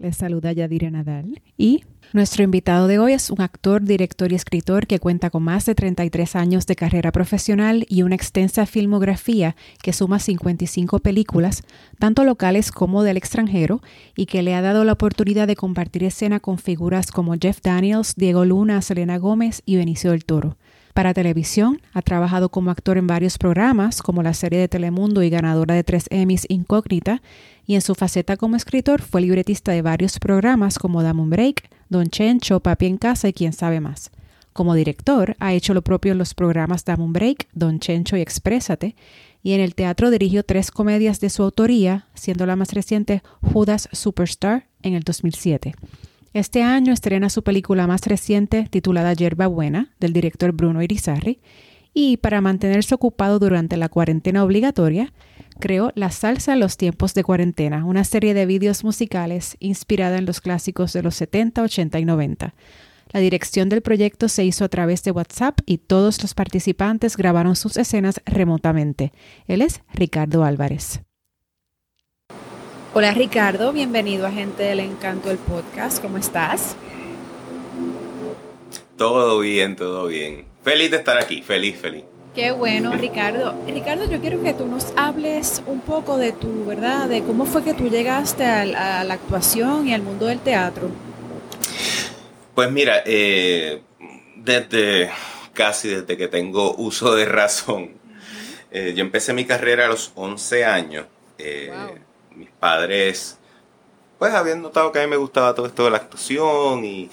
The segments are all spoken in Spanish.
Les saluda Yadira Nadal y nuestro invitado de hoy es un actor, director y escritor que cuenta con más de 33 años de carrera profesional y una extensa filmografía que suma 55 películas, tanto locales como del extranjero, y que le ha dado la oportunidad de compartir escena con figuras como Jeff Daniels, Diego Luna, Selena Gómez y Benicio del Toro. Para televisión, ha trabajado como actor en varios programas, como la serie de Telemundo y ganadora de tres Emmys Incógnita, y en su faceta como escritor fue libretista de varios programas como Dame un Break, Don Chencho, Papi en Casa y quién sabe más. Como director, ha hecho lo propio en los programas Dame un Break, Don Chencho y Exprésate, y en el teatro dirigió tres comedias de su autoría, siendo la más reciente Judas Superstar en el 2007. Este año estrena su película más reciente titulada Yerba Buena, del director Bruno Irizarry, y para mantenerse ocupado durante la cuarentena obligatoria, creó La Salsa en los tiempos de cuarentena, una serie de vídeos musicales inspirada en los clásicos de los 70, 80 y 90. La dirección del proyecto se hizo a través de WhatsApp y todos los participantes grabaron sus escenas remotamente. Él es Ricardo Álvarez. Hola Ricardo, bienvenido a Gente del Encanto del podcast. ¿Cómo estás? Todo bien, todo bien. Feliz de estar aquí, feliz, feliz. Qué bueno, Ricardo. Ricardo, yo quiero que tú nos hables un poco de tu, ¿verdad? De cómo fue que tú llegaste a, la, actuación y al mundo del teatro. Pues mira, eh, desde casi desde que tengo uso de razón, eh, yo empecé mi carrera a los 11 años. Eh, mis padres, pues habían notado que a mí me gustaba todo esto de la actuación y,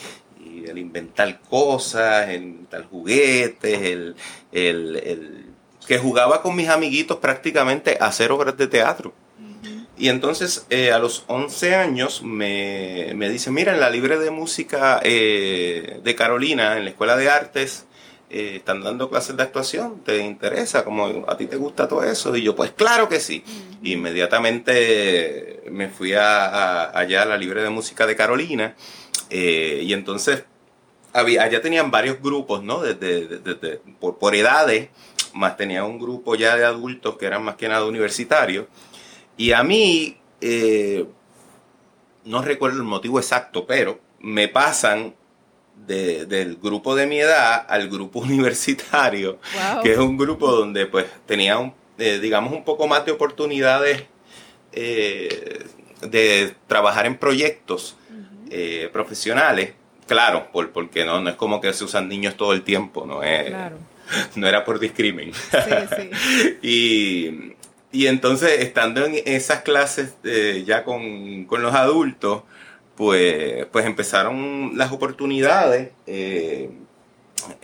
el inventar cosas, el inventar juguetes, el, el, que jugaba con mis amiguitos prácticamente a hacer obras de teatro. Y entonces eh, a los 11 años me, me dicen, mira, en la libre de música eh, de Carolina, en la Escuela de Artes, eh, están dando clases de actuación, ¿te interesa? Como a ti te gusta todo eso. Y yo, pues claro que sí. Inmediatamente me fui a, allá a la libre de música de Carolina. y entonces había, allá tenían varios grupos, ¿no? Desde, por, edades, más tenía un grupo ya de adultos que eran más que nada universitarios. Y a mí, eh, no recuerdo el motivo exacto, pero me pasan del grupo de mi edad al grupo universitario, que es un grupo donde pues tenía, un, eh, digamos, un poco más de oportunidades eh, de trabajar en proyectos profesionales Claro, por, porque no, no es como que se usan niños todo el tiempo, no es, no era por discrimen. Sí, sí. y, entonces, estando en esas clases eh, ya con, los adultos, pues, pues empezaron las oportunidades. Eh,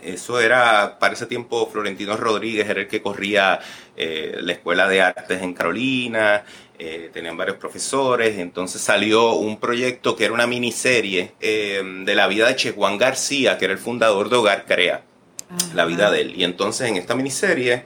eso era, para ese tiempo, Florentino Rodríguez era el que corría eh, la Escuela de Artes en Carolina, eh, tenían varios profesores, entonces salió un proyecto que era una miniserie eh, de la vida de Che Juan García, que era el fundador de Hogar Crea, la vida de él. Y entonces en esta miniserie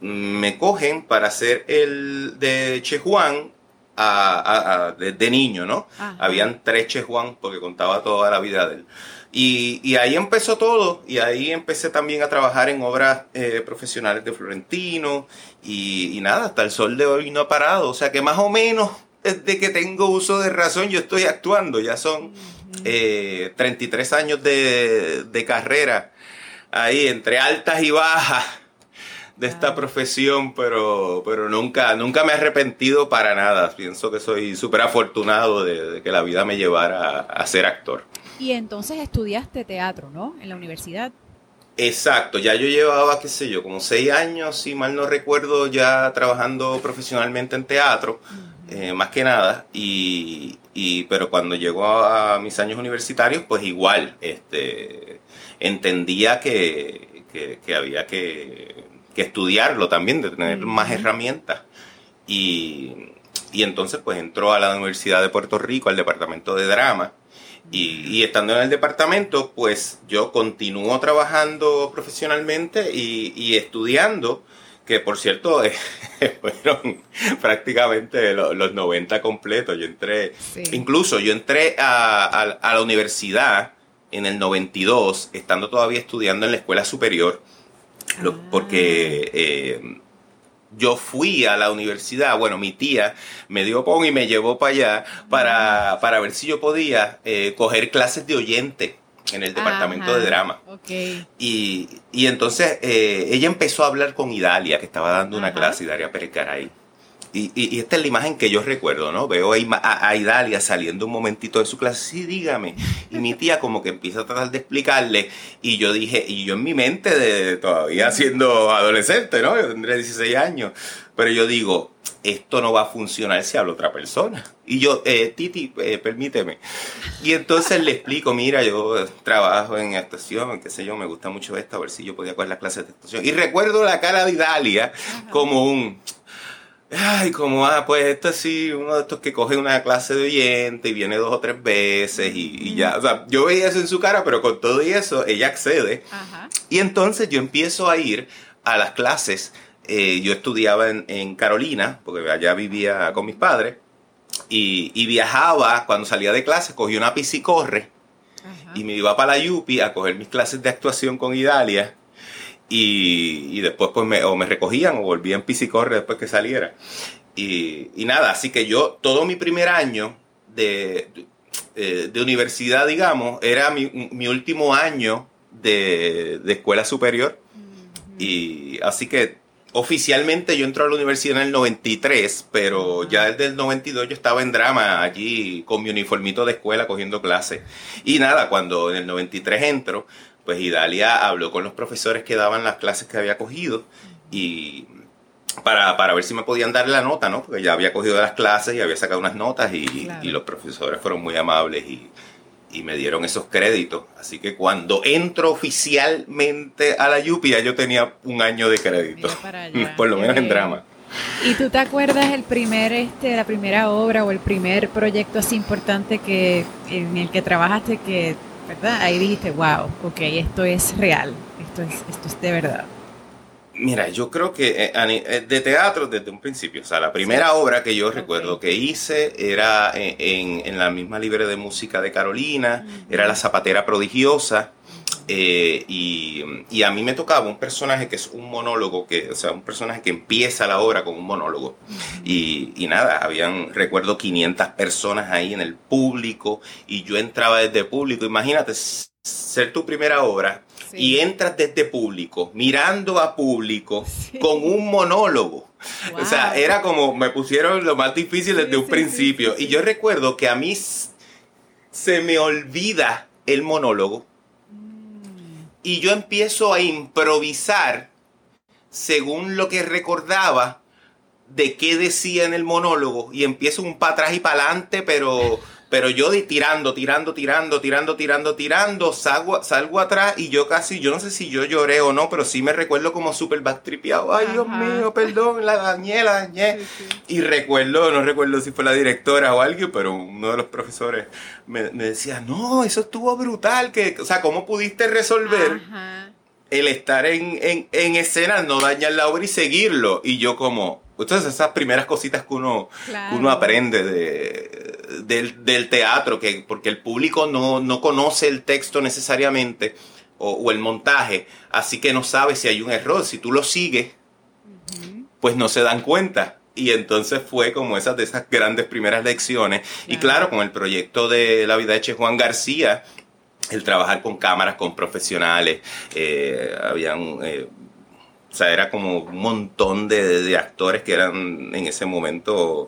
me cogen para hacer el de Che Juan de, niño, ¿no? Habían tres Che Juan porque contaba toda la vida de él. Y, ahí empezó todo, y ahí empecé también a trabajar en obras eh, profesionales de Florentino, y, nada, hasta el sol de hoy no ha parado, o sea que más o menos desde que tengo uso de razón yo estoy actuando, ya son 33 eh, años de, de, carrera. Ahí entre altas y bajas de esta profesión, pero, pero nunca, nunca me he arrepentido para nada, pienso que soy súper afortunado de, que la vida me llevara a ser actor. Y entonces estudiaste teatro, ¿no? En la universidad. Exacto, ya yo llevaba, qué sé yo, como seis años, si mal no recuerdo, ya trabajando profesionalmente en teatro, eh, más que nada, y, y, pero cuando llegó a mis años universitarios, pues igual, este, entendía que, que, había que, estudiarlo también, de tener más herramientas. Y, y, entonces pues entró a la Universidad de Puerto Rico, al departamento de drama. Y, y, estando en el departamento, pues yo continúo trabajando profesionalmente y, y estudiando que por cierto fueron prácticamente los, 90 completos. Yo entré, incluso yo entré a, la universidad en el 92, estando todavía estudiando en la escuela superior, ah. porque eh, yo fui a la universidad, bueno, mi tía me dio pon y me llevó para allá para, para ver si yo podía eh, coger clases de oyente en el departamento de drama. Y, y, entonces eh, ella empezó a hablar con Idalia, que estaba dando una clase, Idalia Percaray. Y, y, esta es la imagen que yo recuerdo, ¿no? Veo a, a, Idalia saliendo un momentito de su clase, sí, dígame. Y mi tía como que empieza a tratar de explicarle. Y yo dije, y yo en mi mente, de, todavía siendo adolescente, ¿no? Yo tendré 16 años. Pero yo digo, esto no va a funcionar si habla otra persona. Y yo, eh, Titi, eh, permíteme. Y entonces le explico, mira, yo trabajo en actuación, qué sé yo, me gusta mucho esto, a ver si yo podía coger las clases de actuación. Y recuerdo la cara de Idalia como un... Ay, como, ah, pues esto es sí, uno de estos que coge una clase de oyente y viene dos o tres veces y, ya. O sea, yo veía eso en su cara, pero con todo y eso, ella accede. Y entonces yo empiezo a ir a las clases eh, yo estudiaba en, Carolina, porque allá vivía con mis padres, y, viajaba, cuando salía de clase, cogía una piscicorre y me iba para la Yupi a coger mis clases de actuación con Idalia. Y, después pues me, o me recogían o volvía en piscicorre después que saliera. Y, nada, así que yo todo mi primer año de, de, eh, universidad, digamos, era mi, mi último año de, de escuela superior. Y así que Oficialmente yo entré a la universidad en el 93, pero ya desde el 92 yo estaba en drama allí con mi uniformito de escuela cogiendo clases. Y nada, cuando en el 93 entro, pues Idalia habló con los profesores que daban las clases que había cogido y para, ver si me podían dar la nota, ¿no? Porque ya había cogido las clases y había sacado unas notas y, y los profesores fueron muy amables y y me dieron esos créditos. Así que cuando entro oficialmente a la Yupia, yo tenía un año de crédito, por lo menos en drama. ¿Y tú te acuerdas el primer, este, la primera obra o el primer proyecto así importante que en el que trabajaste que, verdad? Ahí dijiste, wow, ok, esto es real, esto es, esto es de verdad. Mira, yo creo que eh, eh, de teatro desde un principio, o sea, la primera obra que yo recuerdo que hice era en, la misma libre de música de Carolina, era La Zapatera Prodigiosa, eh, y, a mí me tocaba un personaje que es un monólogo, que, o sea, un personaje que empieza la obra con un monólogo. y, y, nada, habían, recuerdo, 500 personas ahí en el público, y yo entraba desde público, imagínate ser tu primera obra y entras desde público, mirando a público, con un monólogo. O sea, era como, me pusieron lo más difícil desde un principio. Y yo recuerdo que a mí se me olvida el monólogo. Y yo empiezo a improvisar según lo que recordaba de qué decía en el monólogo. Y empiezo un para atrás y para adelante, pero pero yo de tirando, tirando, tirando, tirando, tirando, tirando, salgo, salgo atrás y yo casi, yo no sé si yo lloré o no, pero sí me recuerdo como súper backtripeado. Ay, Dios mío, perdón, la dañé, la dañé. Y recuerdo, no recuerdo si fue la directora o alguien, pero uno de los profesores me, decía, no, eso estuvo brutal, que, o sea, ¿cómo pudiste resolver? el estar en, en, escena, no dañar la obra y seguirlo. Y yo como, entonces esas primeras cositas que uno, uno aprende de, del, teatro, que, porque el público no, conoce el texto necesariamente o, el montaje, así que no sabe si hay un error. Si tú lo sigues, pues no se dan cuenta. Y entonces fue como esas de esas grandes primeras lecciones. Y claro, con el proyecto de La vida de Juan García, el trabajar con cámaras, con profesionales, eh, habían... Eh, o sea, era como un montón de, de, actores que eran en ese momento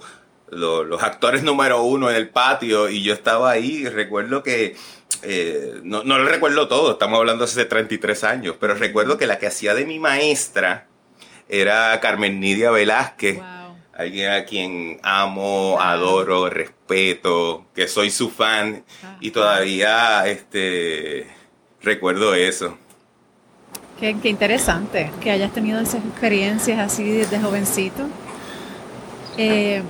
los actores número uno en el patio y yo estaba ahí y recuerdo que, eh, no, lo recuerdo todo, estamos hablando hace 33 años, pero recuerdo que la que hacía de mi maestra era Carmen Nidia Velázquez. Alguien a quien amo, adoro, respeto, que soy su fan y todavía este, recuerdo eso. Qué, qué interesante que hayas tenido esas experiencias así desde jovencito. Eh,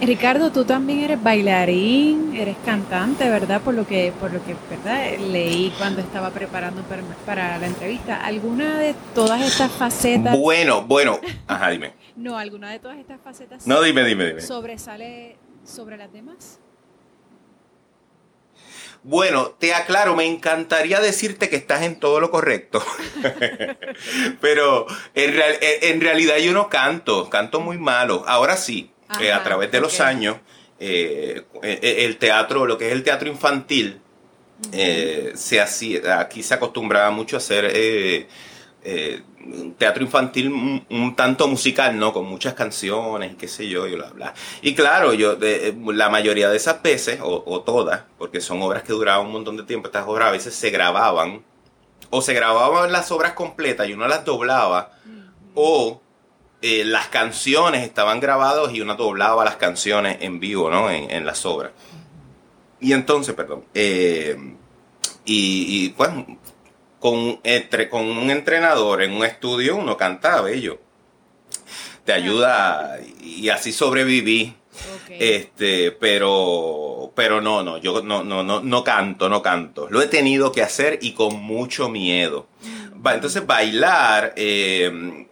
Ricardo, tú también eres bailarín, eres cantante, ¿verdad? Por lo que, por lo que, ¿verdad? Leí cuando estaba preparando para, para la entrevista. ¿Alguna de todas estas facetas? Bueno, bueno, ajá, dime. no, alguna de todas estas facetas. No, dime, dime, dime. Sobresale sobre las demás. Bueno, te aclaro, me encantaría decirte que estás en todo lo correcto, pero en, real- en realidad yo no canto, canto muy malo. Ahora sí, eh, a través de los años, eh, eh, el teatro, lo que es el teatro infantil, se hacía, aquí se acostumbraba mucho a hacer teatro infantil un, un tanto musical, ¿no? Con muchas canciones y qué sé yo, y bla, bla. Y claro, yo, de- la mayoría de esas veces, o, o todas, porque son obras que duraban un montón de tiempo, estas obras a veces se grababan, o se grababan las obras completas y uno las doblaba, o eh, las canciones estaban grabadas y uno doblaba las canciones en vivo, ¿no? En, en las obras. Y entonces, perdón, eh, y, y, pues con, entre, con un entrenador en un estudio uno canta bello. Te ayuda y así sobreviví. Este, pero, pero no, no, yo no, no, no, no canto, no canto. Lo he tenido que hacer y con mucho miedo. Va, entonces, bailar, eh,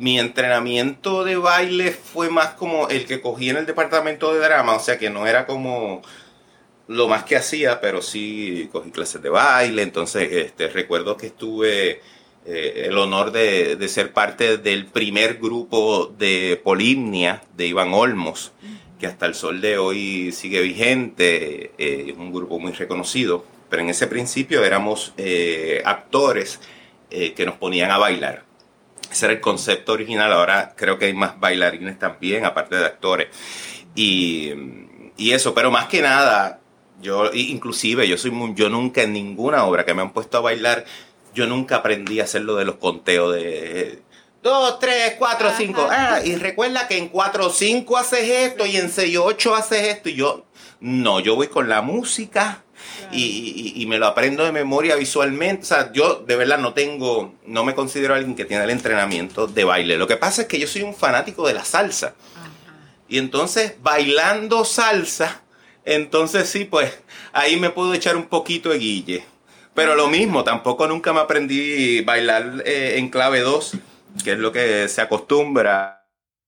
mi entrenamiento de baile fue más como el que cogí en el departamento de drama, o sea que no era como lo más que hacía, pero sí cogí clases de baile, entonces este, recuerdo que estuve eh, el honor de, ser parte del primer grupo de Polimnia de Iván Olmos, que hasta el sol de hoy sigue vigente, eh, es un grupo muy reconocido, pero en ese principio éramos eh, actores que nos ponían a bailar. Ese era el concepto original, ahora creo que hay más bailarines también, aparte de actores. Y, y eso, pero más que nada, yo inclusive yo soy muy- yo nunca en ninguna obra que me han puesto a bailar, yo nunca aprendí a hacer lo de los conteos de dos, tres, cuatro, Ajá. cinco. Ah, y recuerda que en cuatro, cinco haces esto y en seis, ocho haces esto. Y yo, no, yo voy con la música y, y- y me lo aprendo de memoria visualmente. O sea, yo de verdad no tengo, no me considero alguien que tiene el entrenamiento de baile. Lo que pasa es que yo soy un fanático de la salsa. Ajá. Y entonces, bailando salsa, entonces sí, pues ahí me puedo echar un poquito de guille. Pero lo mismo, tampoco nunca me aprendí bailar eh, en clave 2, que es lo que se acostumbra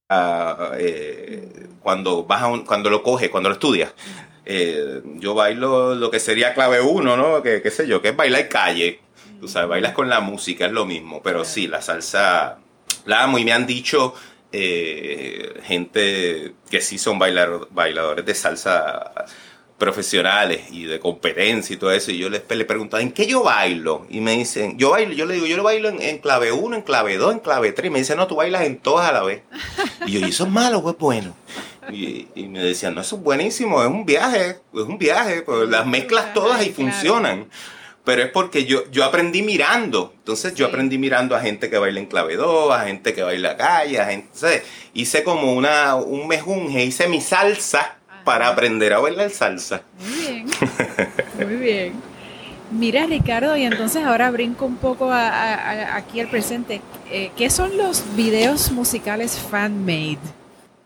a, eh, cuando vas a un- cuando lo coges, cuando lo estudias. Eh, yo bailo lo que sería clave 1, ¿no? Que qué sé yo, que es bailar calle. Tú sabes, bailas con la música, es lo mismo. Pero sí, la salsa la amo y me han dicho eh, gente que sí son bailar- bailadores de salsa profesionales y de competencia y todo eso. Y yo les le pregunto, ¿en qué yo bailo? Y me dicen, yo bailo, yo le digo, yo lo bailo en, en clave 1, en clave 2, en clave 3. Y me dicen, no, tú bailas en todas a la vez. Y yo, ¿y eso es malo o es bueno? Y, y me decían, no, eso es buenísimo, es un viaje, es un viaje, pues las mezclas todas y funcionan. Pero es porque yo, yo aprendí mirando. Entonces yo aprendí mirando a gente que baila en clave 2, a gente que baila calle, a gente... entonces, hice como una, un mejunje, hice mi salsa. Para aprender a bailar salsa. Muy bien, muy bien. Mira, Ricardo, y entonces ahora brinco un poco a- a- a- aquí al presente. Eh, ¿Qué son los videos musicales fan-made?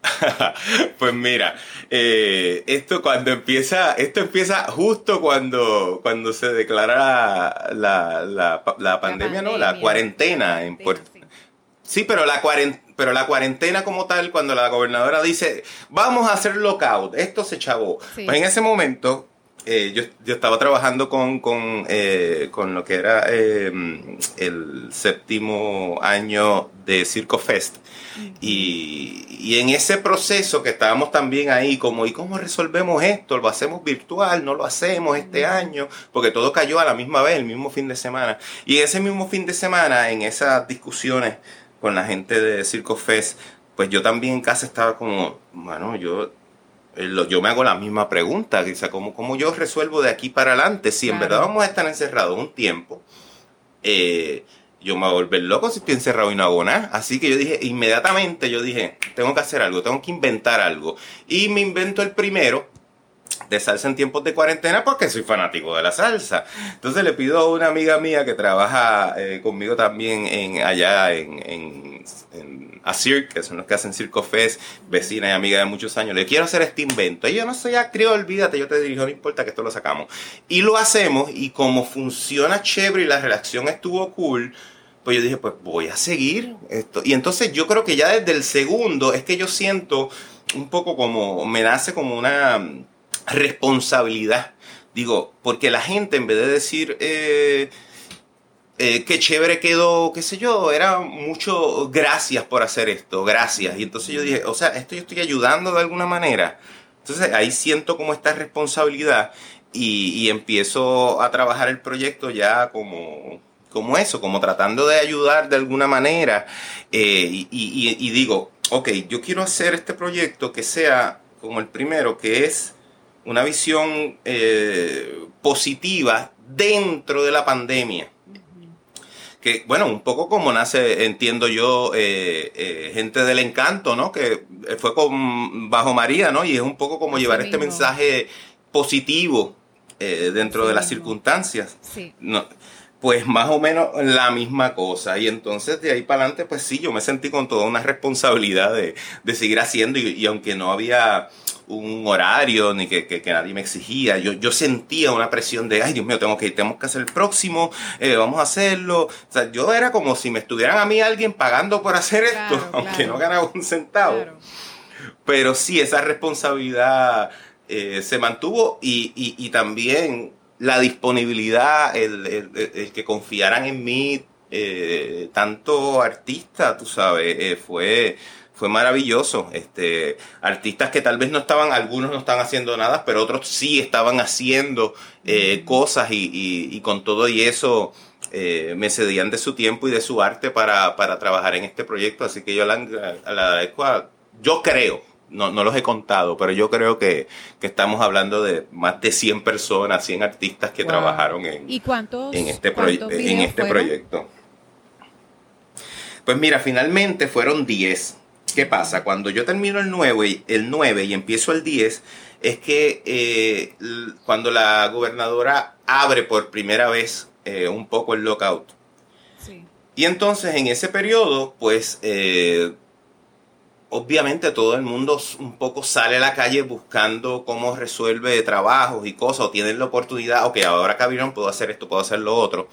pues mira, eh, esto cuando empieza, esto empieza justo cuando, cuando se declara la, la, la- la pandemia, ¿no? La cuarentena en Puerto Sí. Pero la, pero la cuarentena como tal, cuando la gobernadora dice, vamos a hacer lockout, esto se chavó. Sí. Pues en ese momento, eh, yo, yo estaba trabajando con, con, eh, con lo que era eh, el séptimo año de Circo Fest. Y, y en ese proceso que estábamos también ahí, como, ¿y cómo resolvemos esto? ¿Lo hacemos virtual? ¿No lo hacemos este año? Porque todo cayó a la misma vez, el mismo fin de semana. Y ese mismo fin de semana, en esas discusiones con la gente de Circo Fest, pues yo también en casa estaba como, bueno, yo, eh, lo- yo me hago la misma pregunta, o sea, ¿cómo, cómo yo resuelvo de aquí para adelante? Si en verdad vamos a estar encerrados un tiempo, eh, yo me voy a volver loco si estoy encerrado y no hago nada. Así que yo dije, inmediatamente yo dije, tengo que hacer algo, tengo que inventar algo. Y me invento el primero, de salsa en tiempos de cuarentena porque soy fanático de la salsa. Entonces le pido a una amiga mía que trabaja eh, conmigo también en, allá en, en, en Asir, que son los que hacen Circo Fest, vecina y amiga de muchos años, le quiero hacer este invento. Y yo no soy acrio, olvídate, yo te dirijo, no importa que esto lo sacamos. Y lo hacemos y como funciona chévere y la relación estuvo cool, pues yo dije, pues voy a seguir esto. Y entonces yo creo que ya desde el segundo es que yo siento un poco como, me nace como una responsabilidad. Digo, porque la gente en vez de decir, eh, eh, qué chévere quedó, qué sé yo, era mucho gracias por hacer esto, gracias. Y entonces yo dije, o sea, esto yo estoy ayudando de alguna manera. Entonces ahí siento como esta responsabilidad y, empiezo a trabajar el proyecto ya como, como eso, como tratando de ayudar de alguna manera. Eh, y digo, ok, yo quiero hacer este proyecto que sea como el primero, que es una visión eh, positiva dentro de la pandemia. Que, bueno, un poco como nace, entiendo yo, eh, eh, gente del encanto, ¿no? Que fue con Bajo María, ¿no? Y es un poco como llevar este mensaje positivo dentro de las circunstancias. Sí. Pues más o menos la misma cosa. Y entonces de ahí para adelante, pues sí, yo me sentí con toda una responsabilidad de, seguir haciendo y aunque no había un horario ni que, que, nadie me exigía. Yo, yo sentía una presión de, ay Dios mío, tengo que, tenemos que hacer el próximo, eh, vamos a hacerlo. O sea, yo era como si me estuvieran a mí alguien pagando por hacer esto, aunque no ganaba un centavo. Pero sí, esa responsabilidad eh, se mantuvo y, y, también la disponibilidad, el, el, que confiaran en mí, eh, tanto artista, tú sabes, fue fue maravilloso. Este, artistas que tal vez no estaban, algunos no estaban haciendo nada, pero otros sí estaban haciendo eh, cosas y, con todo y eso eh, me cedían de su tiempo y de su arte para, trabajar en este proyecto. Así que yo la, agradezco a, yo creo, no, no los he contado, pero yo creo que, estamos hablando de más de 100 personas, 100 artistas que trabajaron en, ¿Y cuántos, en este, en este proyecto. Pues mira, finalmente fueron 10. ¿Qué pasa? Cuando yo termino el 9, el 9 y empiezo el 10, es que eh, cuando la gobernadora abre por primera vez eh, un poco el lockout. Y entonces en ese periodo, pues eh, obviamente todo el mundo un poco sale a la calle buscando cómo resuelve trabajos y cosas, o tienen la oportunidad, ok, ahora que puedo hacer esto, puedo hacer lo otro.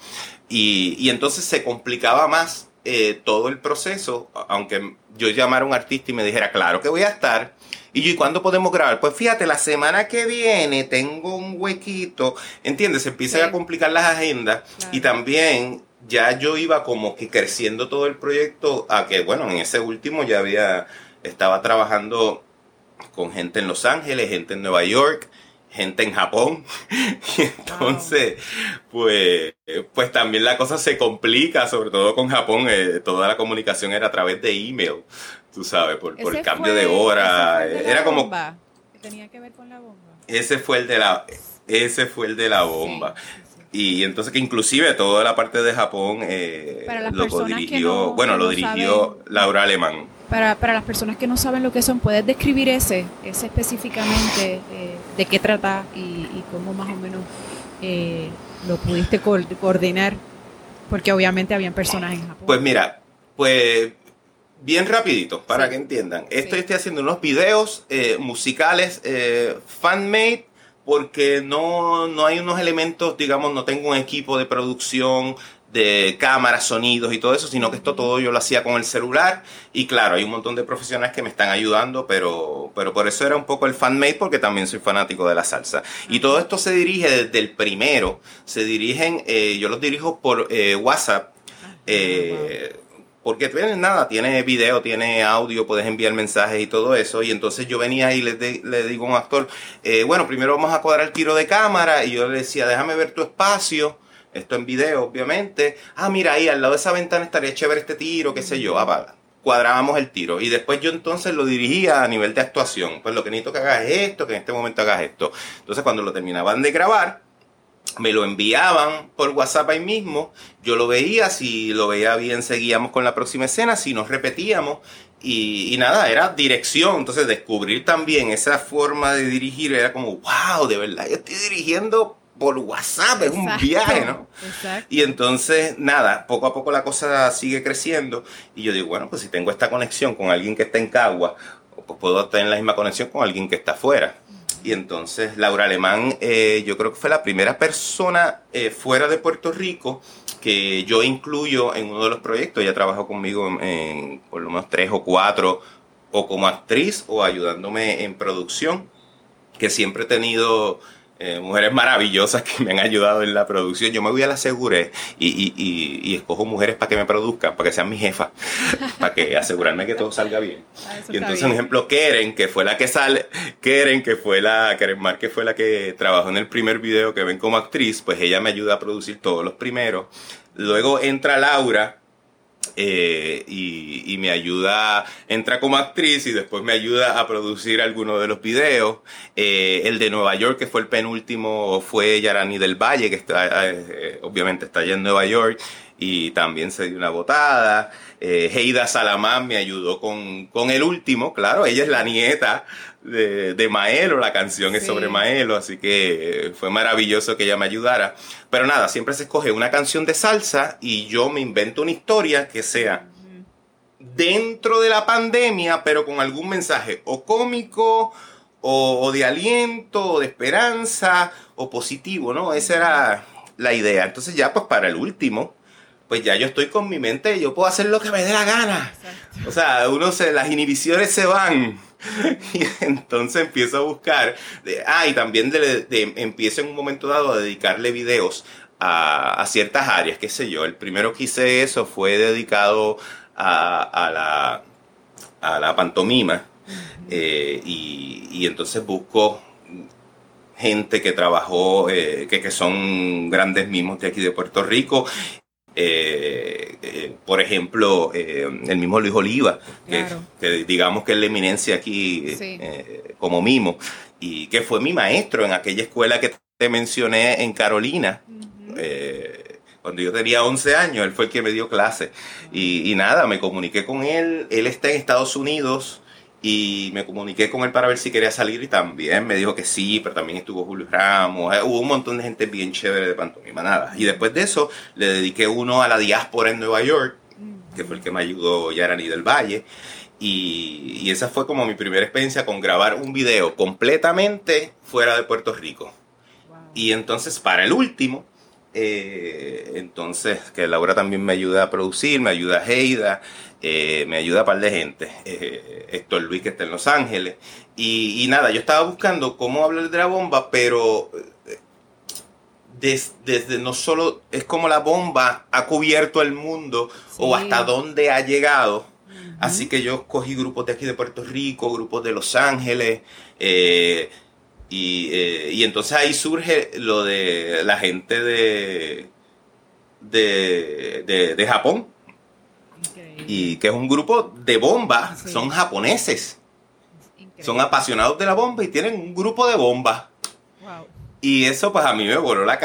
Y, y entonces se complicaba más eh, todo el proceso, aunque yo llamara a un artista y me dijera, claro que voy a estar. Y yo, ¿y cuándo podemos grabar? Pues fíjate, la semana que viene tengo un huequito, ¿entiendes? Se empiezan a complicar las agendas y también ya yo iba como que creciendo todo el proyecto a que, bueno, en ese último ya había, estaba trabajando con gente en Los Ángeles, gente en Nueva York, gente en Japón. y entonces, pues, pues también la cosa se complica, sobre todo con Japón. Eh, toda la comunicación era a través de email, tú sabes, por, el cambio de hora. era como... tenía que ver con la bomba. Ese fue el de la, ese fue el de la bomba. Y entonces que inclusive toda la parte de Japón eh, lo dirigió, bueno, lo dirigió Laura Alemán. Para, para, las personas que no saben lo que son, ¿puedes describir ese, ese específicamente, eh, de qué trata y, cómo más o menos eh, lo pudiste coordinar? Porque obviamente habían personas en Japón. Pues mira, pues bien rapidito, para que entiendan. Esto estoy haciendo unos videos eh, musicales fan-made porque no, no hay unos elementos, digamos, no tengo un equipo de producción de cámaras, sonidos y todo eso, sino que esto todo yo lo hacía con el celular y claro, hay un montón de profesionales que me están ayudando, pero, pero por eso era un poco el fan-made porque también soy fanático de la salsa. Y todo esto se dirige desde el primero, se dirigen, eh, yo los dirijo por eh, WhatsApp. Eh, porque tiene nada, tiene video, tiene audio, puedes enviar mensajes y todo eso. Y entonces yo venía y le, le digo a un actor, bueno, primero vamos a cuadrar el tiro de cámara. Y yo le decía, déjame ver tu espacio esto en video, obviamente. Ah, mira, ahí al lado de esa ventana estaría chévere este tiro, qué sé yo. Ah, cuadrábamos el tiro. Y después yo entonces lo dirigía a nivel de actuación. Pues lo que necesito que hagas es esto, que en este momento hagas esto. Entonces cuando lo terminaban de grabar, me lo enviaban por WhatsApp ahí mismo. Yo lo veía, si lo veía bien, seguíamos con la próxima escena, si nos repetíamos. y, nada, era dirección. Entonces, descubrir también esa forma de dirigir era como, wow, de verdad, yo estoy dirigiendo por WhatsApp, es un viaje, ¿no? Exacto. Y entonces, nada, poco a poco la cosa sigue creciendo. Y yo digo, bueno, pues si tengo esta conexión con alguien que está en Cagua, pues puedo tener la misma conexión con alguien que está afuera. Y entonces Laura Alemán, eh, yo creo que fue la primera persona eh, fuera de Puerto Rico que yo incluyo en uno de los proyectos. Ella trabajó conmigo en, por lo menos tres o cuatro, o como actriz o ayudándome en producción, que siempre he tenido eh, mujeres maravillosas que me han ayudado en la producción. Yo me voy a la aseguré y, y, escojo mujeres para que me produzcan, para que sean mi jefa, para que asegurarme que todo salga bien. Ah, y entonces, un ejemplo, Keren, que fue la que sale, Keren, que fue la, Keren Mar, que fue la que trabajó en el primer video que ven como actriz, pues ella me ayuda a producir todos los primeros. Luego entra Laura, eh, y, me ayuda, entra como actriz y después me ayuda a producir algunos de los videos. Eh, el de Nueva York, que fue el penúltimo, fue Yarani del Valle, que está, eh, obviamente está allá en Nueva York y también se dio una botada. Heida Salamán me ayudó con, con el último, claro, ella es la nieta de, Maelo, la canción es sobre Maelo, así que fue maravilloso que ella me ayudara. Pero nada, siempre se escoge una canción de salsa y yo me invento una historia que sea dentro de la pandemia, pero con algún mensaje o cómico, o, de aliento, o de esperanza, o positivo, ¿no? Esa era la idea. Entonces ya pues para el último, pues ya yo estoy con mi mente, yo puedo hacer lo que me dé la gana. O sea, uno se, las inhibiciones se van. y entonces empiezo a buscar, ah, y también empiezo en un momento dado a dedicarle videos a, ciertas áreas, qué sé yo. El primero que hice eso fue dedicado a, la, a la pantomima. Eh, y, entonces busco gente que trabajó, eh, que, que, son grandes mimos de aquí de Puerto Rico eh, eh, por ejemplo, eh, el mismo Luis Oliva, que, digamos que es la eminencia aquí como mimo, y que fue mi maestro en aquella escuela que te mencioné en Carolina. cuando yo tenía 11 años, él fue el que me dio clase. Y, y nada, me comuniqué con él. Él está en Estados Unidos y me comuniqué con él para ver si quería salir y también me dijo que sí, pero también estuvo Julio Ramos, eh, hubo un montón de gente bien chévere de pantomima, nada. Y después de eso le dediqué uno a la diáspora en Nueva York, que fue el que me ayudó Yarani del Valle. Y, y, esa fue como mi primera experiencia con grabar un video completamente fuera de Puerto Rico. Y entonces para el último, eh, entonces que Laura también me ayuda a producir, me ayuda a Heida, eh, me ayuda a par de gente, eh, Héctor Luis que está en Los Ángeles. Y, nada, yo estaba buscando cómo hablar de la bomba, pero eh, desde, no solo es como la bomba ha cubierto el mundo o hasta dónde ha llegado. Así que yo cogí grupos de aquí de Puerto Rico, grupos de Los Ángeles, y, entonces ahí surge lo de la gente de, de, de Japón y que es un grupo de bomba, son japoneses. Son apasionados de la bomba y tienen un grupo de bomba. Y eso pues a mí me voló la,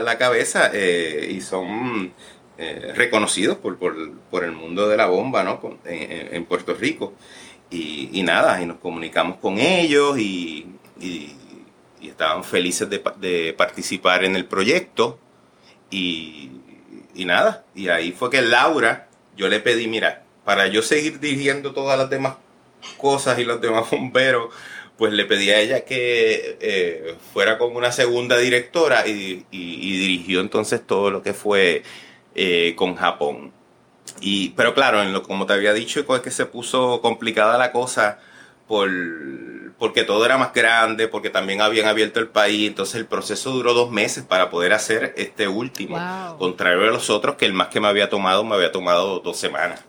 la, cabeza eh, y son eh, reconocidos por, el mundo de la bomba ¿no? en, Puerto Rico. Y, nada, y nos comunicamos con ellos y, estaban felices de, participar en el proyecto. Y, y nada, y ahí fue que Laura yo le pedí, mira, para yo seguir dirigiendo todas las demás cosas y los demás bomberos, pues le pedí a ella que eh, fuera como una segunda directora y, dirigió entonces todo lo que fue eh, con Japón. Y, pero claro, en lo, como te había dicho, es que se puso complicada la cosa por, porque todo era más grande, porque también habían abierto el país, entonces el proceso duró dos meses para poder hacer este último, contrario a los otros que el más que me había tomado me había tomado dos semanas.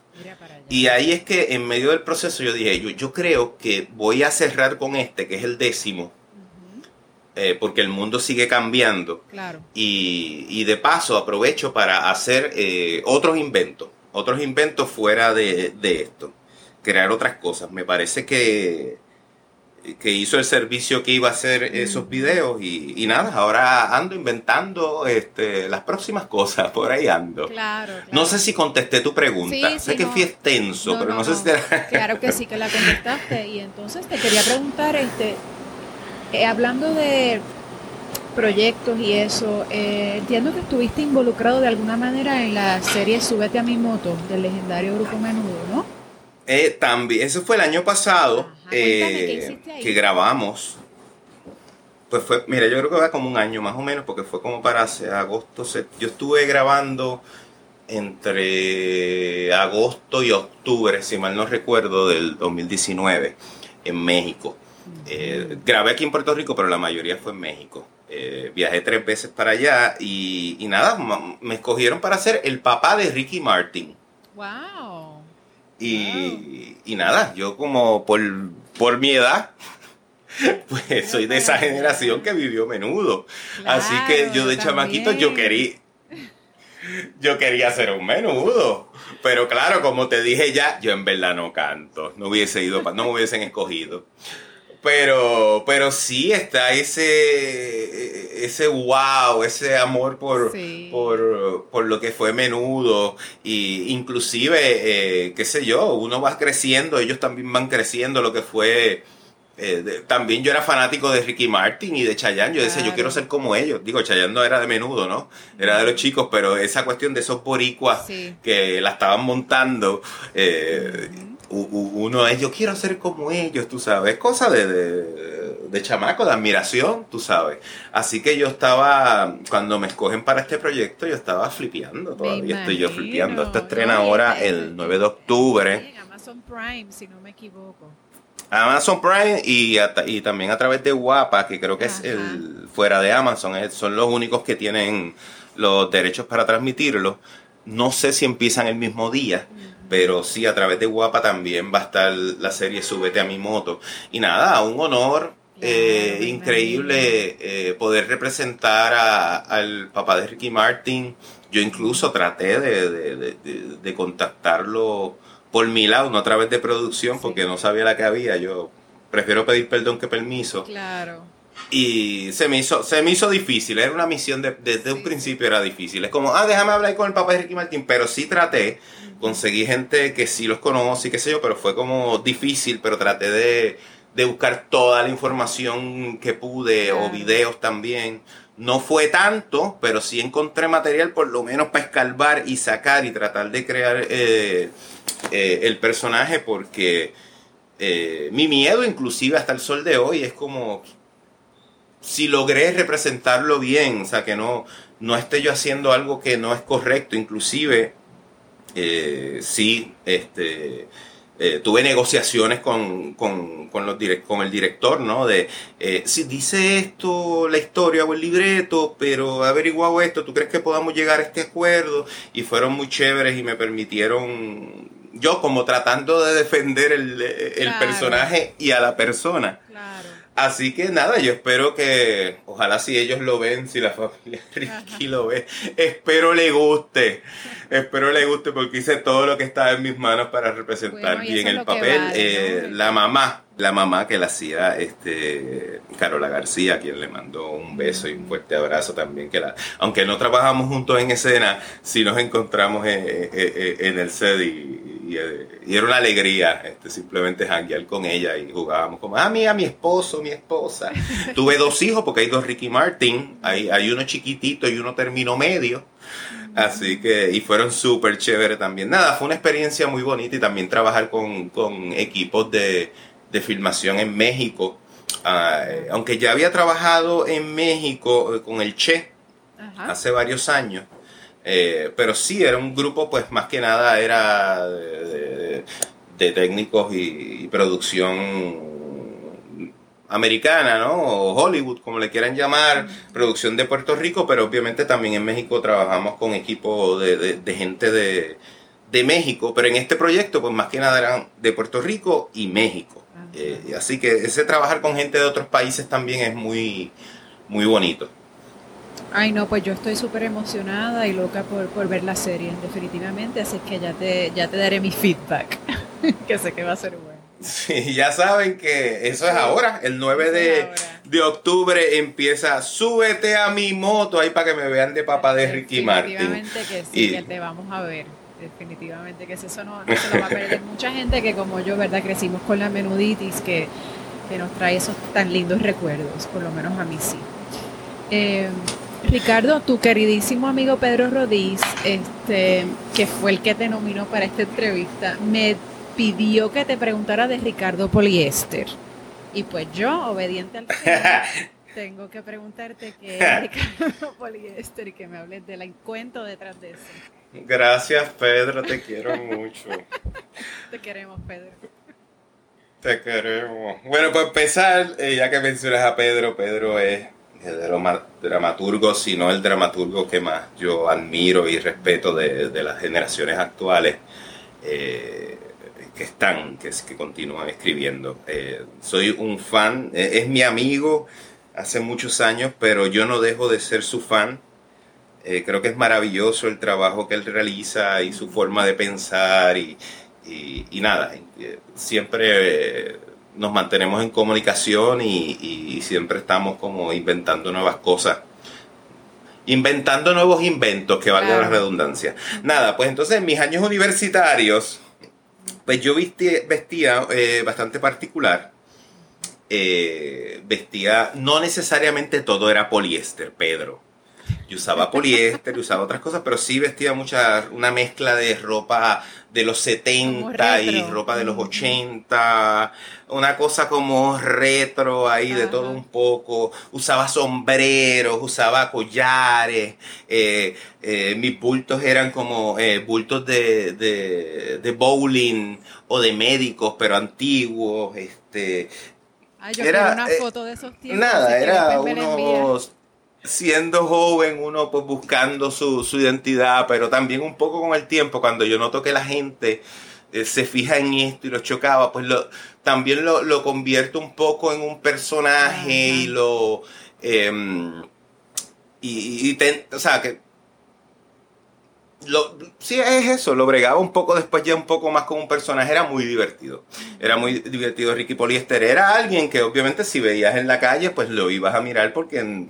Y ahí es que en medio del proceso yo dije, yo, yo creo que voy a cerrar con este, que es el décimo, eh, porque el mundo sigue cambiando. Y, de paso aprovecho para hacer eh, otros inventos, otros inventos fuera de, de esto, crear otras cosas. Me parece que que hizo el servicio que iba a hacer esos videos y, nada, ahora ando inventando este, las próximas cosas, por ahí ando. Claro, No sé si contesté tu pregunta, sé que fui extenso, pero no, sé si... Claro que sí, que la contestaste. Y entonces te quería preguntar, este, eh, hablando de proyectos y eso, eh, entiendo que estuviste involucrado de alguna manera en la serie Súbete a mi moto del legendario Grupo Menudo, ¿no? Eh, también, eso fue el año pasado eh, que grabamos. Pues fue, mira, yo creo que va como un año más o menos, porque fue como para agosto. Yo estuve grabando entre agosto y octubre, si mal no recuerdo, del 2019 en México. Eh, grabé aquí en Puerto Rico, pero la mayoría fue en México. viajé tres veces para allá y, y, nada, me escogieron para ser el papá de Ricky Martin. ¡Wow! Y, nada, yo como por, por mi edad, pues soy de esa generación que vivió menudo. Así que yo de chamaquito yo quería, yo quería ser un menudo. Pero claro, como te dije ya, yo en verdad no canto. No hubiese ido, no me hubiesen escogido. Pero, pero sí está ese, ese wow, ese amor por, por, lo que fue menudo. Y inclusive, eh, qué sé yo, uno va creciendo, ellos también van creciendo lo que fue... Eh, también yo era fanático de Ricky Martin y de Chayanne. Yo decía, yo quiero ser como ellos. Digo, Chayanne no era de menudo, ¿no? Era de los chicos, pero esa cuestión de esos boricuas que la estaban montando, eh, uno es, yo quiero ser como ellos, tú sabes, cosa de, de, chamaco, de admiración, tú sabes. Así que yo estaba, cuando me escogen para este proyecto, yo estaba flipeando, todavía estoy yo flipeando. Esto estrena ahora el 9 de octubre. En Amazon Prime, si no me equivoco. Amazon Prime y, y también a través de Guapa, que creo que es el fuera de Amazon, son los únicos que tienen los derechos para transmitirlo. No sé si empiezan el mismo día. Pero sí, a través de Guapa también va a estar la serie Súbete a mi moto. Y nada, un honor eh, increíble eh, poder representar al papá de Ricky Martin. Yo incluso traté de, contactarlo por mi lado, no a través de producción, porque no sabía la que había. Yo prefiero pedir perdón que permiso. Claro. Y se me hizo, se me hizo difícil, era una misión de, desde un principio era difícil. Es como, ah, déjame hablar con el papá de Ricky Martin, pero sí traté, conseguí gente que sí los conoce y qué sé yo, pero fue como difícil, pero traté de, buscar toda la información que pude, o videos también. No fue tanto, pero sí encontré material por lo menos para escarbar y sacar y tratar de crear eh, eh, el personaje porque eh, mi miedo inclusive hasta el sol de hoy es como si logré representarlo bien, o sea, que no, no esté yo haciendo algo que no es correcto, inclusive eh, sí, este, eh, tuve negociaciones con, con, con, los con el director, ¿no? De, eh, si dice esto la historia o el libreto, pero averiguado esto, ¿tú crees que podamos llegar a este acuerdo? Y fueron muy chéveres y me permitieron, yo como tratando de defender el, el personaje y a la persona. Claro Así que nada, yo espero que, ojalá si ellos lo ven, si la familia Ricky lo ve, espero le guste, espero le guste porque hice todo lo que estaba en mis manos para representar bien el papel. Eh, la mamá, la mamá que la hacía este Carola García, quien le mandó un beso y un fuerte abrazo también, que la, aunque no trabajamos juntos en escena, sí nos encontramos en el set y, y, era una alegría este, simplemente janguear con ella y jugábamos como, ah, mira, mi esposo, mi esposa. Tuve dos hijos porque hay dos Ricky Martin, hay, hay uno chiquitito y uno terminó medio. Así que, y fueron súper chévere también. Nada, fue una experiencia muy bonita y también trabajar con, con equipos de, de, filmación en México. Ah, aunque ya había trabajado en México eh, con el Che hace varios años, eh, pero sí, era un grupo, pues más que nada era de, técnicos y, producción americana, ¿no? O Hollywood, como le quieran llamar, producción de Puerto Rico, pero obviamente también en México trabajamos con equipos de, gente de, México, pero en este proyecto, pues más que nada eran de Puerto Rico y México. Eh, así que ese trabajar con gente de otros países también es muy, muy bonito. Ay, no, pues yo estoy súper emocionada y loca por, ver la serie, definitivamente, así que ya te, ya te daré mi feedback, que sé que va a ser bueno. Sí, ya saben que eso es ahora. El 9 de, octubre empieza Súbete a mi moto ahí para que me vean de papá de Ricky Martin. Definitivamente que sí, que te vamos a ver. Definitivamente que eso no, no se lo va a perder. Mucha gente que como yo, ¿verdad? Crecimos con la menuditis que, nos trae esos tan lindos recuerdos, por lo menos a mí sí. Eh, Ricardo, tu queridísimo amigo Pedro Rodís, este, que fue el que te nominó para esta entrevista, me pidió que te preguntara de Ricardo Poliéster. Y pues yo, obediente al tengo que preguntarte qué es Ricardo Poliéster y que me hables del cuento detrás de eso. Gracias, Pedro, te quiero mucho. te queremos, Pedro. Te queremos. Bueno, pues empezar, eh, ya que mencionas a Pedro, Pedro es dramaturgo, sino el dramaturgo que más yo admiro y respeto de, las generaciones actuales eh, que están, que, que continúan escribiendo. Eh, soy un fan, eh, es mi amigo hace muchos años, pero yo no dejo de ser su fan. creo que es maravilloso el trabajo que él realiza y su forma de pensar y, y nada, siempre nos mantenemos en comunicación y, siempre estamos como inventando nuevas cosas. Inventando nuevos inventos, que valga la redundancia. Nada, pues entonces en mis años universitarios, pues yo vestía eh, bastante particular. Eh, vestía, no necesariamente todo era poliéster, Pedro. Yo usaba poliéster, usaba otras cosas, pero sí vestía mucha, una mezcla de ropa de los 70 y ropa de los 80, una cosa como retro ahí de todo un poco, usaba sombreros, usaba collares, eh, eh, mis bultos eran como eh, bultos de, de, bowling o de médicos, pero antiguos, este... era, una foto de esos tiempos. Nada, era unos siendo joven, uno pues buscando su, identidad, pero también un poco con el tiempo, cuando yo noto que la gente eh, se fija en esto y lo chocaba, pues lo, también lo, convierto un poco en un personaje y lo... Em, y, o sea, que lo, sí, es eso, lo bregaba un poco después ya un poco más como un personaje, era muy divertido. Era muy divertido Ricky Poliester, era alguien que obviamente si veías en la calle pues lo ibas a mirar porque en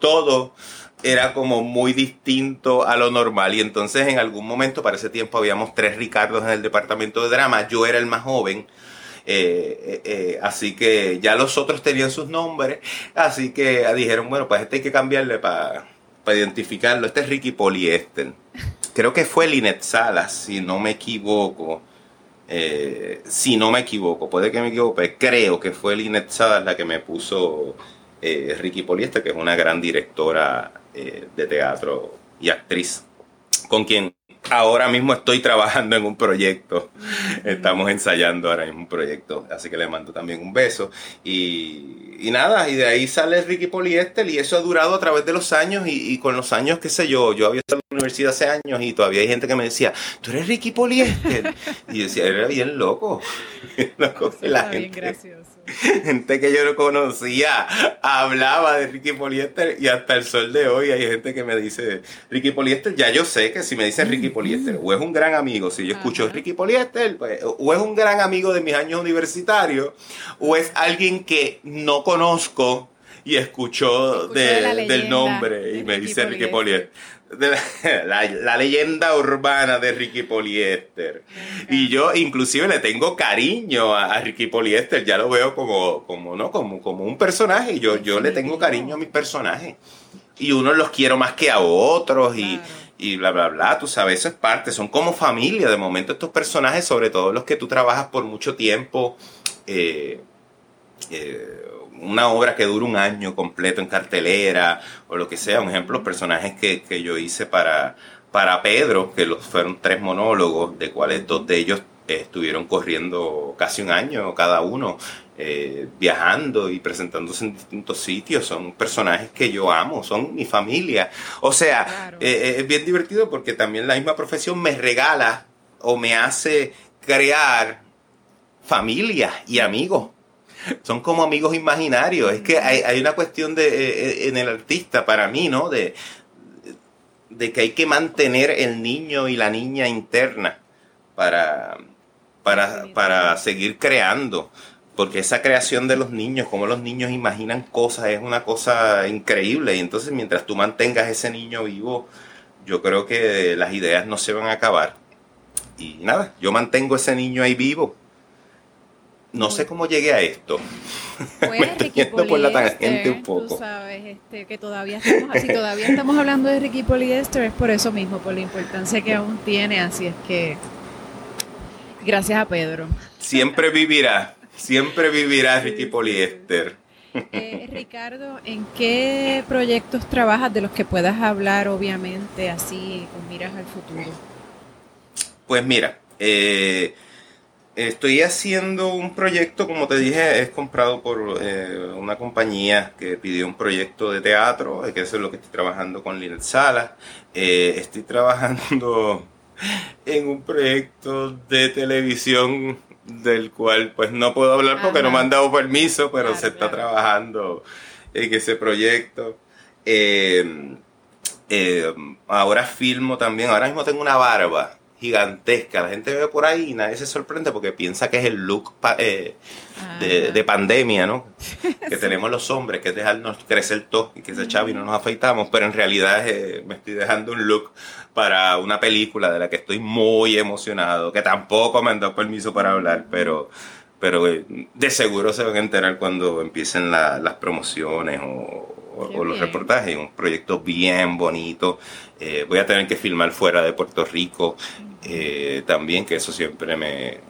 todo era como muy distinto a lo normal y entonces en algún momento para ese tiempo habíamos tres Ricardos en el departamento de drama, yo era el más joven. Eh, eh, eh, así que ya los otros tenían sus nombres, así que dijeron, bueno, pues este hay que cambiarle para identificarlo. Este es Ricky Poliester creo que fue Linet Salas, si no me equivoco. Eh, si no me equivoco, puede que me equivoque, creo que fue Linet Salas la que me puso eh, Ricky Poliesta, que es una gran directora eh, de teatro y actriz, con quien ahora mismo estoy trabajando en un proyecto. Estamos ensayando ahora en un proyecto, así que le mando también un beso. Y, nada, y de ahí sale Ricky Poliester y eso ha durado a través de los años y, con los años, qué sé yo, yo había estado en la universidad hace años y todavía hay gente que me decía, tú eres Ricky Poliester. y yo decía, era bien loco. loco la bien gracioso. gente que yo no conocía hablaba de Ricky Poliester y hasta el sol de hoy hay gente que me dice Ricky Poliester. Ya yo sé que si me dicen Ricky Poliester o es un gran amigo, si yo escucho Ricky Poliester, pues, o es un gran amigo de mis años universitarios, o es alguien que no conozco y escuchó, del nombre y me dice Ricky La, leyenda urbana de Ricky Poliester. Y yo inclusive le tengo cariño a, Ricky Poliester, ya lo veo como, como, ¿no? como, como un personaje. Yo, yo le tengo cariño a mis personajes. Y unos los quiero más que a otros y, y bla, bla, bla. Tú sabes, eso es parte. Son como familia. De momento estos personajes, sobre todo los que tú trabajas por mucho tiempo, eh, eh, una obra que dura un año completo en cartelera o lo que sea. Un ejemplo, los personajes que, yo hice para, para Pedro, que los, fueron tres monólogos, de cuales dos de ellos estuvieron corriendo casi un año cada uno, eh, viajando y presentándose en distintos sitios. Son personajes que yo amo, son mi familia. O sea, eh, es bien divertido porque también la misma profesión me regala o me hace crear familia y amigos son como amigos imaginarios. Es que hay, una cuestión de, eh, eh, en el artista, para mí, ¿no? De, de que hay que mantener el niño y la niña interna para, para, para seguir creando porque esa creación de los niños, como los niños imaginan cosas, es una cosa increíble. Y entonces mientras tú mantengas ese niño vivo, yo creo que las ideas no se van a acabar. Y nada, yo mantengo ese niño ahí vivo. No sé cómo llegué a esto. Pues, Me estoy por la tangente un poco. Tú sabes, este, que todavía estamos, así, todavía estamos hablando de Ricky Poliester, es por eso mismo, por la importancia que aún tiene. Así es que, gracias a Pedro. Siempre vivirá. Siempre vivirá Ricky Poliéster. Eh, Ricardo, ¿en qué proyectos trabajas de los que puedas hablar, obviamente, así con miras al futuro? Pues mira, eh, estoy haciendo un proyecto, como te dije, es comprado por eh, una compañía que pidió un proyecto de teatro, que eso es lo que estoy trabajando con Lynette Sala. estoy trabajando en un proyecto de televisión del cual pues no puedo hablar porque no me han dado permiso, pero se está trabajando en ese proyecto. Eh, eh, ahora filmo también, ahora mismo tengo una barba gigantesca. La gente ve por ahí y nadie se sorprende porque piensa que es el look eh, de, pandemia, ¿no? que tenemos los hombres, que es dejarnos crecer todo y que se echaba y no nos afeitamos, pero en realidad eh, me estoy dejando un look para una película de la que estoy muy emocionado, que tampoco me han dado permiso para hablar, pero pero eh, de seguro se van a enterar cuando empiecen las promociones o, los reportajes. Un proyecto bien bonito. Voy a tener que filmar fuera de Puerto Rico. Eh, también, que eso siempre me,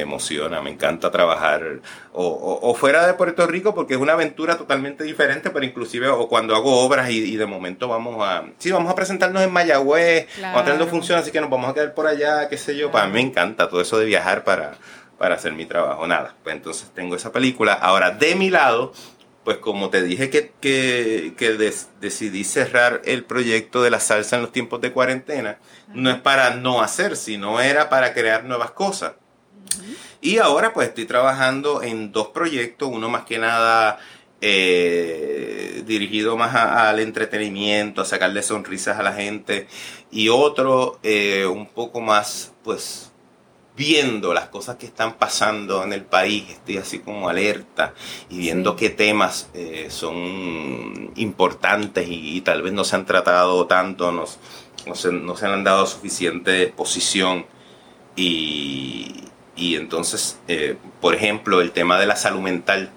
emociona, me encanta trabajar o, fuera de Puerto Rico porque es una aventura totalmente diferente, pero inclusive o cuando hago obras y, de momento vamos a, sí, vamos a presentarnos en Mayagüez, vamos a tener funciones, así que nos vamos a quedar por allá, qué sé yo, para mí me encanta todo eso de viajar para, para hacer mi trabajo, nada, pues entonces tengo esa película, ahora de mi lado, pues como te dije que, que, decidí cerrar el proyecto de la salsa en los tiempos de cuarentena, no es para no hacer, sino era para crear nuevas cosas. Y ahora pues estoy trabajando en dos proyectos, uno más que nada eh, dirigido más al entretenimiento, a sacarle sonrisas a la gente, y otro eh, un poco más pues viendo las cosas que están pasando en el país, estoy así como alerta y viendo qué temas eh, son importantes y, tal vez no se han tratado tanto, no, se, no se han dado suficiente posición y, y entonces, eh, por ejemplo, el tema de la salud mental.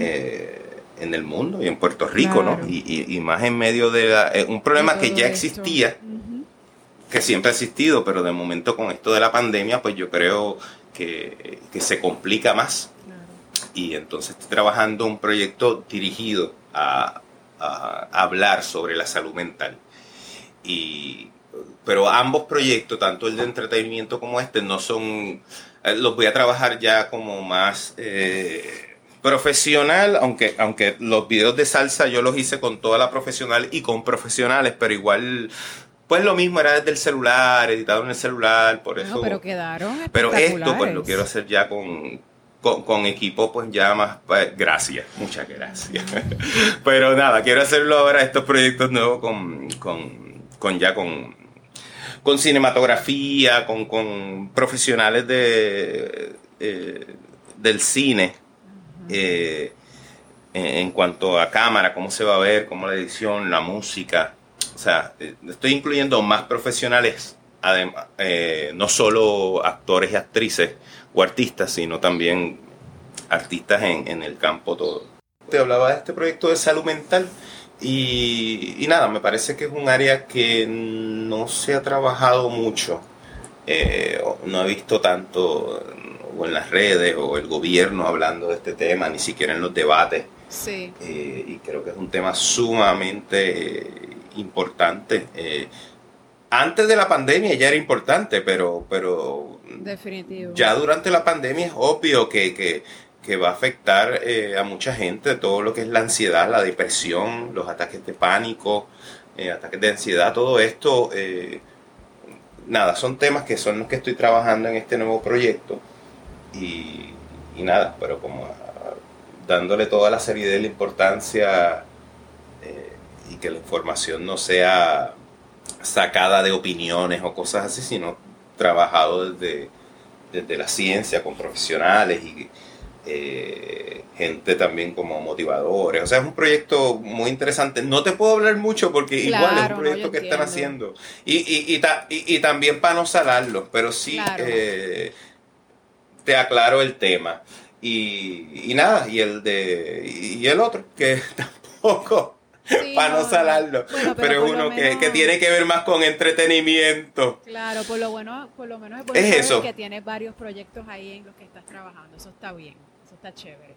Eh, en el mundo y en Puerto Rico, ¿no? Y, más en medio de un problema que ya existía, que siempre ha existido, pero de momento con esto de la pandemia, pues yo creo que, se complica más. Y entonces estoy trabajando un proyecto dirigido a, hablar sobre la salud mental. Y, pero ambos proyectos, tanto el de entretenimiento como este, no son, eh, los voy a trabajar ya como más eh, profesional, aunque, aunque los videos de salsa yo los hice con toda la profesional y con profesionales, pero igual pues lo mismo era desde el celular, editado en el celular, por eso. pero quedaron. Pero esto, pues lo quiero hacer ya con, con, equipo, pues ya más. Pues, gracias, muchas gracias. pero nada, quiero hacerlo ahora, estos proyectos nuevos con, con, ya con, con cinematografía, con, con profesionales de, eh, del cine. Eh, en cuanto a cámara, cómo se va a ver, cómo la edición, la música o sea, eh, estoy incluyendo más profesionales, además, eh, no solo actores y actrices o artistas, sino también artistas en, el campo todo. Te hablaba de este proyecto de salud mental y, nada, me parece que es un área que no se ha trabajado mucho, eh, no he visto tanto o en las redes o el gobierno hablando de este tema, ni siquiera en los debates. Sí. y creo que es un tema sumamente importante. Eh, antes de la pandemia ya era importante, pero, pero Definitivo. ya durante la pandemia es obvio que, va a afectar eh, a mucha gente todo lo que es la ansiedad, la depresión, los ataques de pánico, eh, ataques de ansiedad, todo esto. nada, son temas que son los que estoy trabajando en este nuevo proyecto. Y, y nada, pero como dándole toda la seriedad y la importancia y que la información no sea sacada de opiniones o cosas así, sino trabajado desde, desde la ciencia, con profesionales y eh, gente también como motivadores. O sea, es un proyecto muy interesante. No te puedo hablar mucho porque igual es un proyecto que están haciendo. Y, y, y, y, también para no salarlo, pero sí eh, te aclaro el tema. Y, nada, y el de y el otro, que tampoco para no, salarlo. pero, es uno que, tiene que ver más con entretenimiento. Claro, por lo bueno, por lo menos es, eso. que tienes varios proyectos ahí en los que estás trabajando. Eso está bien, eso está chévere.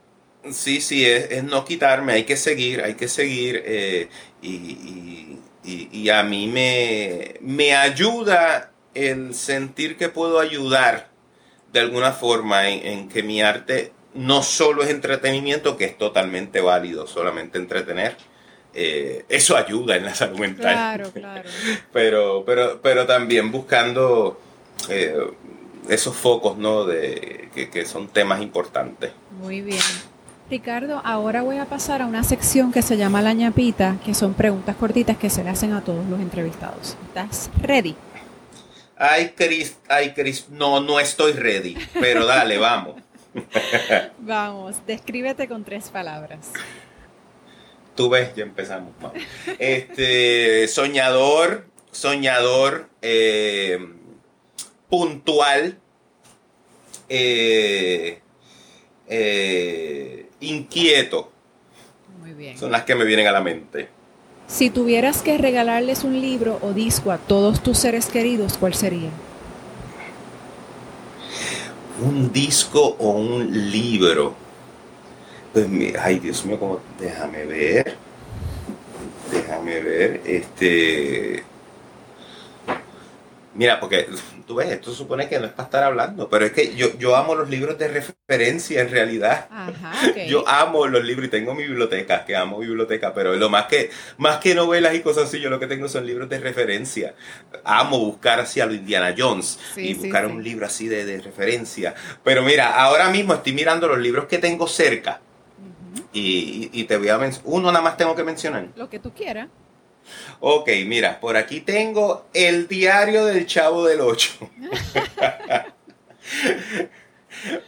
Sí, sí, es, no quitarme, hay que seguir, hay que seguir. Eh, y, y, a mí me, me ayuda el sentir que puedo ayudar de alguna forma en, en que mi arte no solo es entretenimiento, que es totalmente válido, solamente entretener, eh, eso ayuda en la salud mental. Claro, claro. pero, pero, pero también buscando eh, esos focos, ¿no? De, que, son temas importantes. Muy bien. Ricardo, ahora voy a pasar a una sección que se llama La ñapita, que son preguntas cortitas que se le hacen a todos los entrevistados. ¿Estás ready? Ay, Cris, ay, Cris, no, no estoy ready, pero dale, vamos. vamos, descríbete con tres palabras. Tú ves, ya empezamos. Este, soñador, soñador, eh, puntual, eh, eh, inquieto. Muy bien. Son las que me vienen a la mente. Si tuvieras que regalarles un libro o disco a todos tus seres queridos, ¿cuál sería? Un disco o un libro. Pues, ay Dios mío, como, déjame ver, déjame ver, este, mira, porque tú ves, esto supone que no es para estar hablando, pero es que yo, yo amo los libros de referencia en realidad. Yo amo los libros y tengo mi biblioteca, que amo biblioteca, pero lo más que, más que novelas y cosas así, yo lo que tengo son libros de referencia. Amo buscar así a lo Indiana Jones y buscar un libro así de, de referencia. Pero mira, ahora mismo estoy mirando los libros que tengo cerca y, te voy a mencionar. Uno nada más tengo que mencionar. Lo que tú quieras. Ok, mira, por aquí tengo el diario del Chavo del Ocho.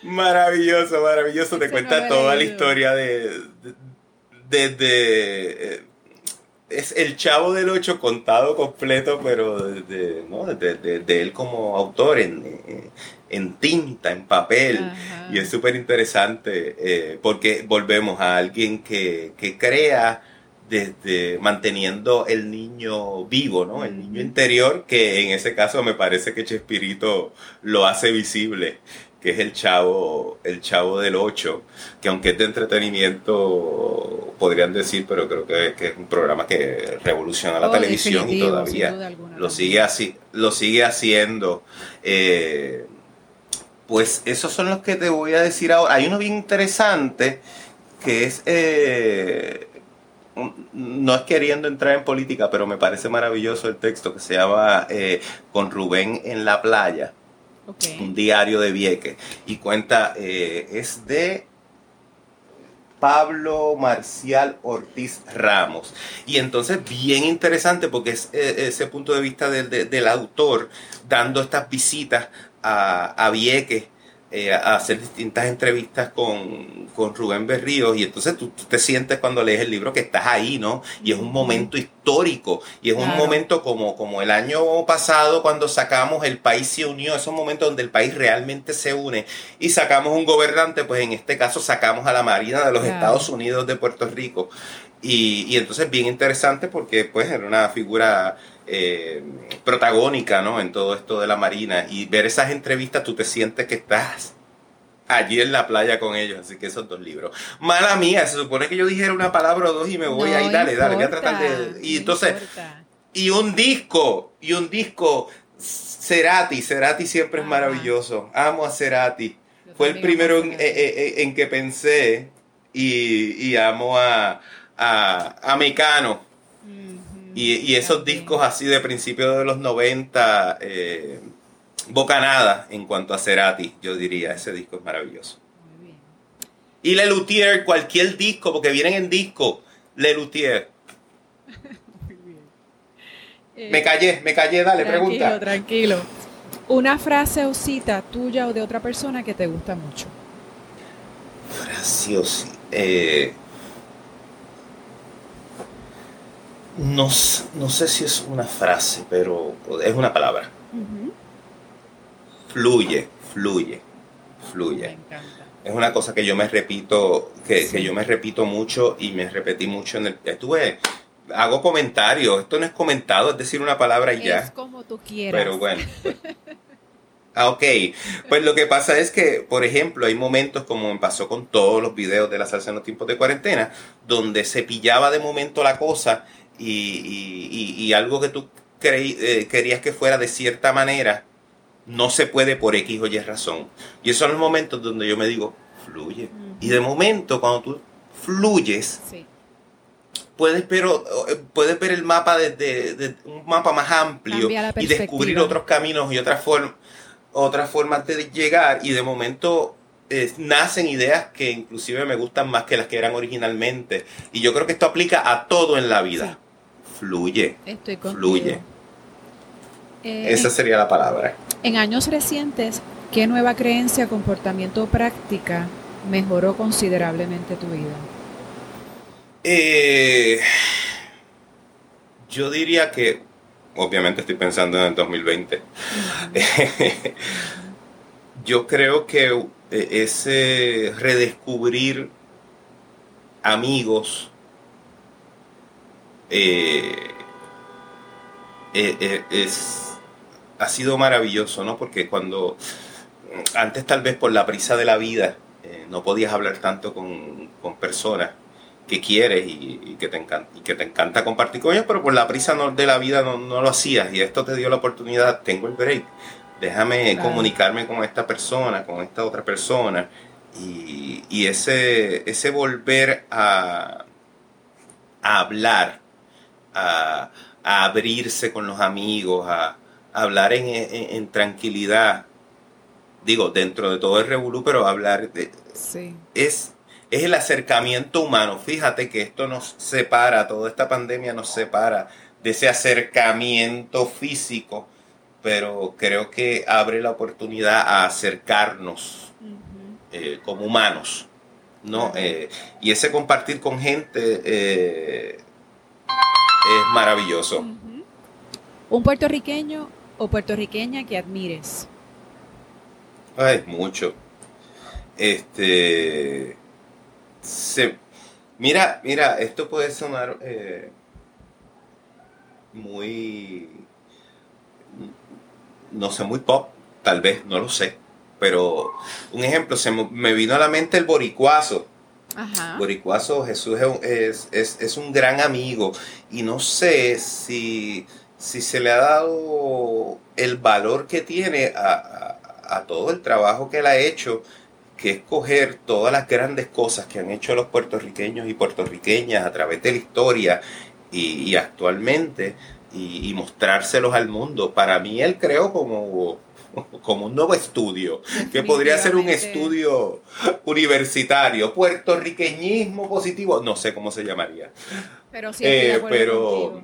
maravilloso, maravilloso. Te cuenta toda la historia de. Desde. Eh, es el Chavo del Ocho contado completo, pero de, ¿no? de, él como autor en, en tinta, en papel. Y es súper interesante eh, porque volvemos a alguien que, crea desde manteniendo el niño vivo, ¿no? El niño interior, que en ese caso me parece que Chespirito lo hace visible, que es el chavo, el chavo del 8, que aunque es de entretenimiento, podrían decir, pero creo que, es un programa que revoluciona la oh, televisión y todavía lo sigue, así, lo sigue haciendo. Eh, pues esos son los que te voy a decir ahora. Hay uno bien interesante que es, eh, no es queriendo entrar en política, pero me parece maravilloso el texto que se llama eh, Con Rubén en la playa. Un diario de Vieques. Y cuenta, eh, es de Pablo Marcial Ortiz Ramos. Y entonces bien interesante porque es ese punto de vista del autor dando estas visitas a, a Vieques eh, a hacer distintas entrevistas con, con, Rubén Berríos y entonces tú, te sientes cuando lees el libro que estás ahí, ¿no? Y es un momento histórico y es un momento como, como el año pasado cuando sacamos El País se unió, es un momento donde el país realmente se une y sacamos un gobernante, pues en este caso sacamos a la Marina de los Estados Unidos de Puerto Rico y, y entonces bien interesante porque pues era una figura eh, protagónica ¿no? en todo esto de la Marina. Y ver esas entrevistas tú te sientes que estás allí en la playa con ellos, así que esos dos libros. Mala mía, se supone que yo dijera una palabra o dos y me voy. Ahí, dale, dale, voy a tratar de... Y entonces, y un disco, y un disco, Cerati, Cerati siempre es maravilloso, amo a Cerati. Fue el primero en, en, que pensé y, y amo a, a, a Mecano y, esos discos así de principios de los 90, eh, bocanada en cuanto a Cerati, yo diría, ese disco es maravilloso. Muy bien. Y Lelutier, cualquier disco, porque vienen en disco, Lelutier. Muy bien. me callé, me callé, dale, tranquilo, pregunta. Tranquilo, Una frase o cita tuya o de otra persona que te gusta mucho. Frase o cita. Eh, no, sé si es una frase, pero es una palabra. Fluye, fluye, fluye. Es una cosa que yo me repito, que, yo me repito mucho y me repetí mucho en el. Estuve, hago comentarios. Esto no es comentado, es decir una palabra y ya. Es como tú quieras. Pero bueno. Ah, ok. Pues lo que pasa es que, por ejemplo, hay momentos como me pasó con todos los videos de la salsa en los tiempos de cuarentena, donde se pillaba de momento la cosa y, algo que tú eh, querías que fuera de cierta manera, no se puede por X o Y razón. Y esos son los momentos donde yo me digo, fluye. Y de momento, cuando tú fluyes, puedes, pero, puedes ver el mapa desde, un mapa más amplio y descubrir otros caminos y otras, formas otras formas de llegar. Y de momento eh, nacen ideas que inclusive me gustan más que las que eran originalmente. Y yo creo que esto aplica a todo en la vida fluye. fluye. Eh, Esa sería la palabra. En años recientes, ¿qué nueva creencia, comportamiento o práctica mejoró considerablemente tu vida? Eh, yo diría que, obviamente estoy pensando en el 2020, yo creo que eh, ese redescubrir amigos, eh, eh, eh, es, ha sido maravilloso, ¿no? Porque cuando antes tal vez por la prisa de la vida no podías hablar tanto con, personas que quieres y, que te encanta, y que te encanta compartir con ellos, pero por la prisa de la vida no, lo hacías. Y esto te dio la oportunidad, tengo el break, déjame comunicarme con esta persona, con esta otra persona. Y, y ese, ese volver a, a hablar a, abrirse con los amigos, a, hablar en, tranquilidad. Digo, dentro de todo el revolú, pero hablar de... Es, es el acercamiento humano. Fíjate que esto nos separa, toda esta pandemia nos separa de ese acercamiento físico, pero creo que abre la oportunidad a acercarnos eh, como humanos. ¿no? Eh, y ese compartir con gente eh, es maravilloso. ¿Un puertorriqueño o puertorriqueña que admires? Ay, mucho. Este. Se, mira, mira, esto puede sonar eh, muy. No sé, muy pop, tal vez, no lo sé. Pero un ejemplo, se me vino a la mente el boricuazo. Boricuazo Jesús es, un gran amigo y no sé si, si se le ha dado el valor que tiene a, todo el trabajo que él ha hecho, que es coger todas las grandes cosas que han hecho los puertorriqueños y puertorriqueñas a través de la historia y, actualmente y, y mostrárselos al mundo. Para mí él creó como como un nuevo estudio, que podría ser un estudio universitario, puertorriqueñismo positivo, no sé cómo se llamaría. Pero sí, eh, pero,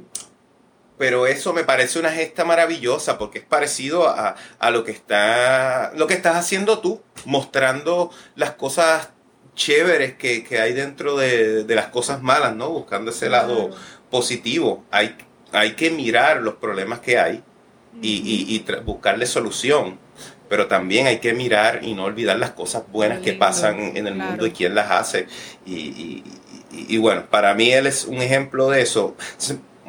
pero eso me parece una gesta maravillosa porque es parecido a, lo que está lo que estás haciendo tú, mostrando las cosas chéveres que, hay dentro de, las cosas malas, ¿no? Buscando ese lado positivo. Hay, hay que mirar los problemas que hay y, buscarle solución. Pero también hay que mirar y no olvidar las cosas buenas que pasan en el mundo y quién las hace. Y, bueno, para mí él es un ejemplo de eso.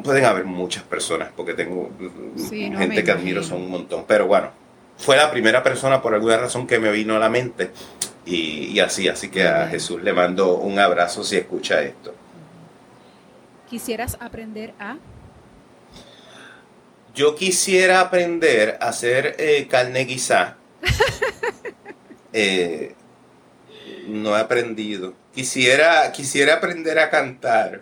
Pueden haber muchas personas, porque tengo gente que admiro, son un montón. Pero bueno, fue la primera persona por alguna razón que me vino a la mente. Y, así, así que a Jesús le mando un abrazo si escucha esto. ¿Quisieras aprender a yo quisiera aprender a hacer eh, carne guisá. Eh, no he aprendido. Quisiera, quisiera aprender a cantar.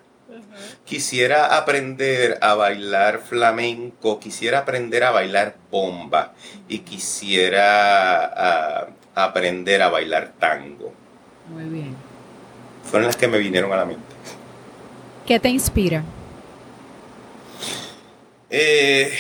Quisiera aprender a bailar flamenco. Quisiera aprender a bailar bomba. Y quisiera aprender a bailar tango. Muy bien. Fueron las que me vinieron a la mente. ¿Qué te inspira? Eh,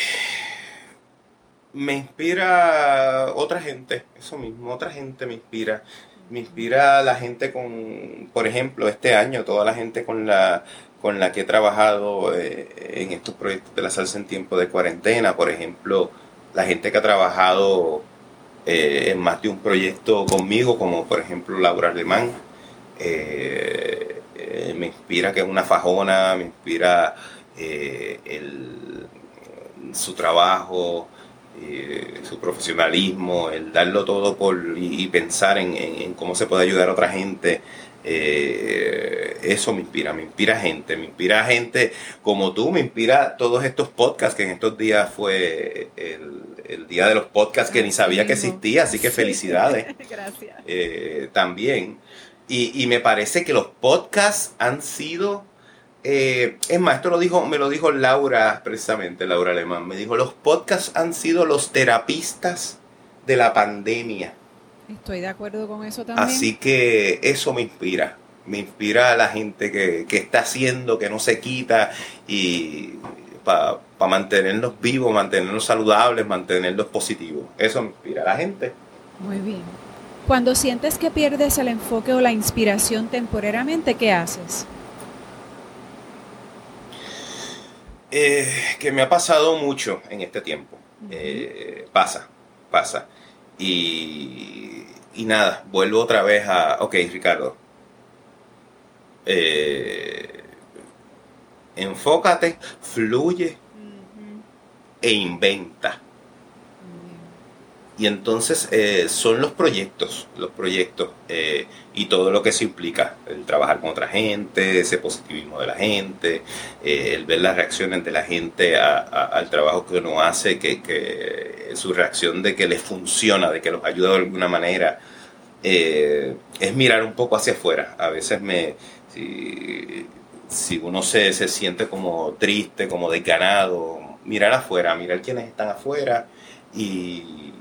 Me inspira otra gente, eso mismo, otra gente me inspira. Me inspira la gente con, por ejemplo, este año, toda la gente con la, con la que he trabajado eh, en estos proyectos de la salsa en tiempo de cuarentena, por ejemplo, la gente que ha trabajado eh, en más de un proyecto conmigo, como por ejemplo Laura Alemán, me inspira que es una fajona, me inspira su trabajo, su profesionalismo, el darlo todo por y, pensar en, cómo se puede ayudar a otra gente. Eh, eso me inspira, me inspira gente, me inspira gente como tú, me inspira todos estos podcasts que en estos días fue el, día de los podcasts que ni sabía que existía, así que felicidades. Gracias. Eh, también. Y, y, me parece que los podcasts han sido, eh, es más, esto lo dijo, me lo dijo Laura precisamente, Laura Alemán, me dijo, los podcasts han sido los terapistas de la pandemia. Estoy de acuerdo con eso también. Así que eso me inspira. Me inspira a la gente que, está haciendo, que no se quita y para mantenernos vivos, mantenernos saludables, mantenernos positivos. Eso me inspira a la gente. Muy bien. Cuando sientes que pierdes el enfoque o la inspiración temporariamente, ¿qué haces? Eh, que me ha pasado mucho en este tiempo. Eh, pasa, pasa. Y, nada, vuelvo otra vez a, ok, Ricardo, eh, enfócate, fluye e inventa. Y entonces eh, son los proyectos, los proyectos eh, y todo lo que se implica, el trabajar con otra gente, ese positivismo de la gente, eh, el ver las reacciones de la gente al trabajo que uno hace, que, su reacción de que les funciona, de que los ayuda de alguna manera, es mirar un poco hacia afuera. A veces me, si, si uno se, se siente como triste, como desganado, mirar afuera, mirar quiénes están afuera y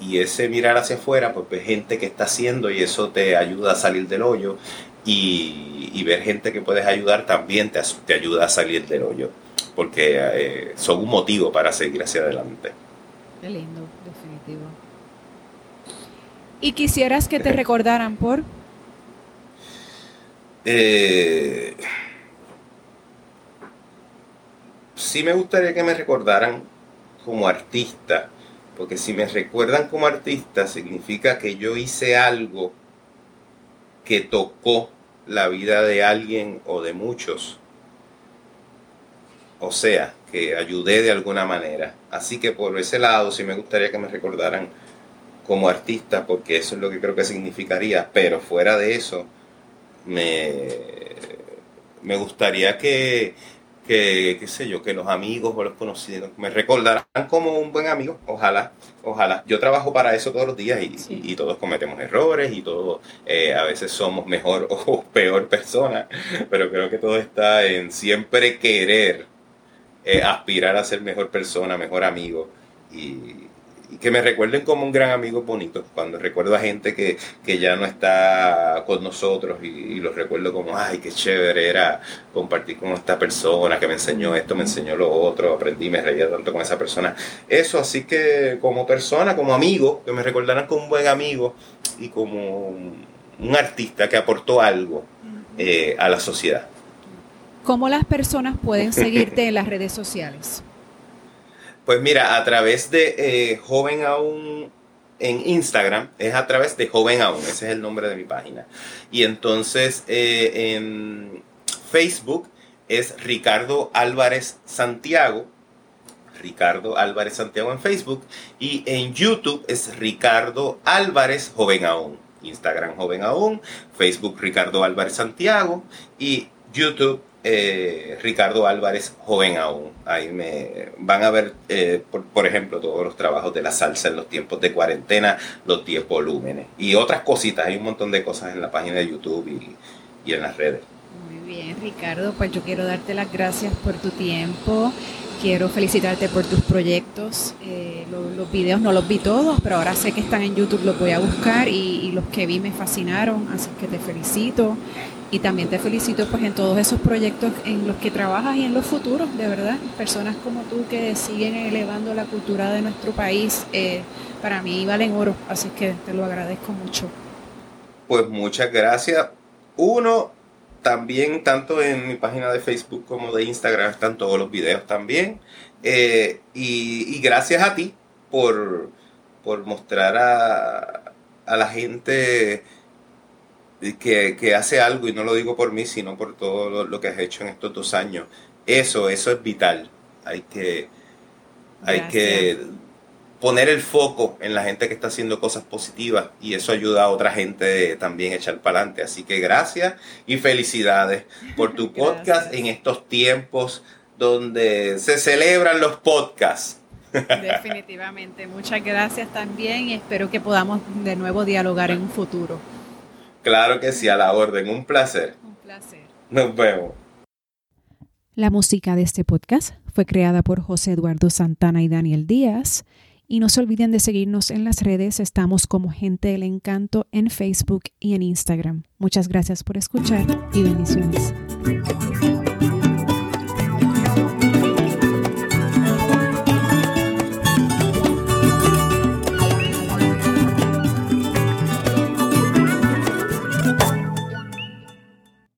y ese mirar hacia afuera, pues ves gente que está haciendo y eso te ayuda a salir del hoyo y, ver gente que puedes ayudar también te, te ayuda a salir del hoyo, porque eh, son un motivo para seguir hacia adelante. Qué lindo, definitivo. ¿Y quisieras que te recordaran por? Eh, sí me gustaría que me recordaran como artista porque si me recuerdan como artista, significa que yo hice algo que tocó la vida de alguien o de muchos. O sea, que ayudé de alguna manera. Así que por ese lado sí me gustaría que me recordaran como artista, porque eso es lo que creo que significaría. Pero fuera de eso, me, me gustaría que, que, qué sé yo, que los amigos o los conocidos me recordarán como un buen amigo, ojalá, ojalá. Yo trabajo para eso todos los días y, todos cometemos errores y todos eh, a veces somos mejor o peor persona, pero creo que todo está en siempre querer eh, aspirar a ser mejor persona, mejor amigo y, que me recuerden como un gran amigo bonito. Cuando recuerdo a gente que, ya no está con nosotros y, los recuerdo como, ay, qué chévere era compartir con esta persona que me enseñó esto, me enseñó lo otro, aprendí, me reía tanto con esa persona. Eso, así que como persona, como amigo, que me recordaran como un buen amigo y como un artista que aportó algo eh, a la sociedad. ¿Cómo las personas pueden seguirte en las redes sociales? Pues mira, a través de eh, Joven Aún en Instagram, es a través de Joven Aún, ese es el nombre de mi página. Y entonces eh, en Facebook es Ricardo Álvarez Santiago. Ricardo Álvarez Santiago en Facebook. Y en YouTube es Ricardo Álvarez Joven Aún. Instagram Joven Aún, Facebook Ricardo Álvarez Santiago y YouTube eh, Ricardo Álvarez, joven aún. Ahí me van a ver, eh, por, ejemplo, todos los trabajos de la salsa en los tiempos de cuarentena, los 10 volúmenes y otras cositas. Hay un montón de cosas en la página de YouTube y, en las redes. Muy bien, Ricardo, pues yo quiero darte las gracias por tu tiempo. quiero felicitarte por tus proyectos. Eh, los videos no los vi todos, pero ahora sé que están en YouTube, los voy a buscar y, los que vi me fascinaron, así que te felicito. Y también te felicito pues en todos esos proyectos en los que trabajas y en los futuros, de verdad. Personas como tú que siguen elevando la cultura de nuestro país, eh, para mí valen oro, así que te lo agradezco mucho. Pues muchas gracias. Uno, también tanto en mi página de Facebook como de Instagram están todos los videos también. Eh, y, gracias a ti por, por mostrar a, a la gente que, hace algo, y no lo digo por mí, sino por todo lo, que has hecho en estos dos años. Eso, eso es vital. Hay que, hay que poner el foco en la gente que está haciendo cosas positivas y eso ayuda a otra gente también a echar para adelante. Así que gracias y felicidades por tu podcast en estos tiempos donde se celebran los podcasts. Definitivamente, muchas gracias también y espero que podamos de nuevo dialogar en un futuro. Claro que sí, a la orden. Un placer. Un placer. Nos vemos. La música de este podcast fue creada por José Eduardo Santana y Daniel Díaz. Y no se olviden de seguirnos en las redes. Estamos como Gente del Encanto en Facebook y en Instagram. Muchas gracias por escuchar y bendiciones.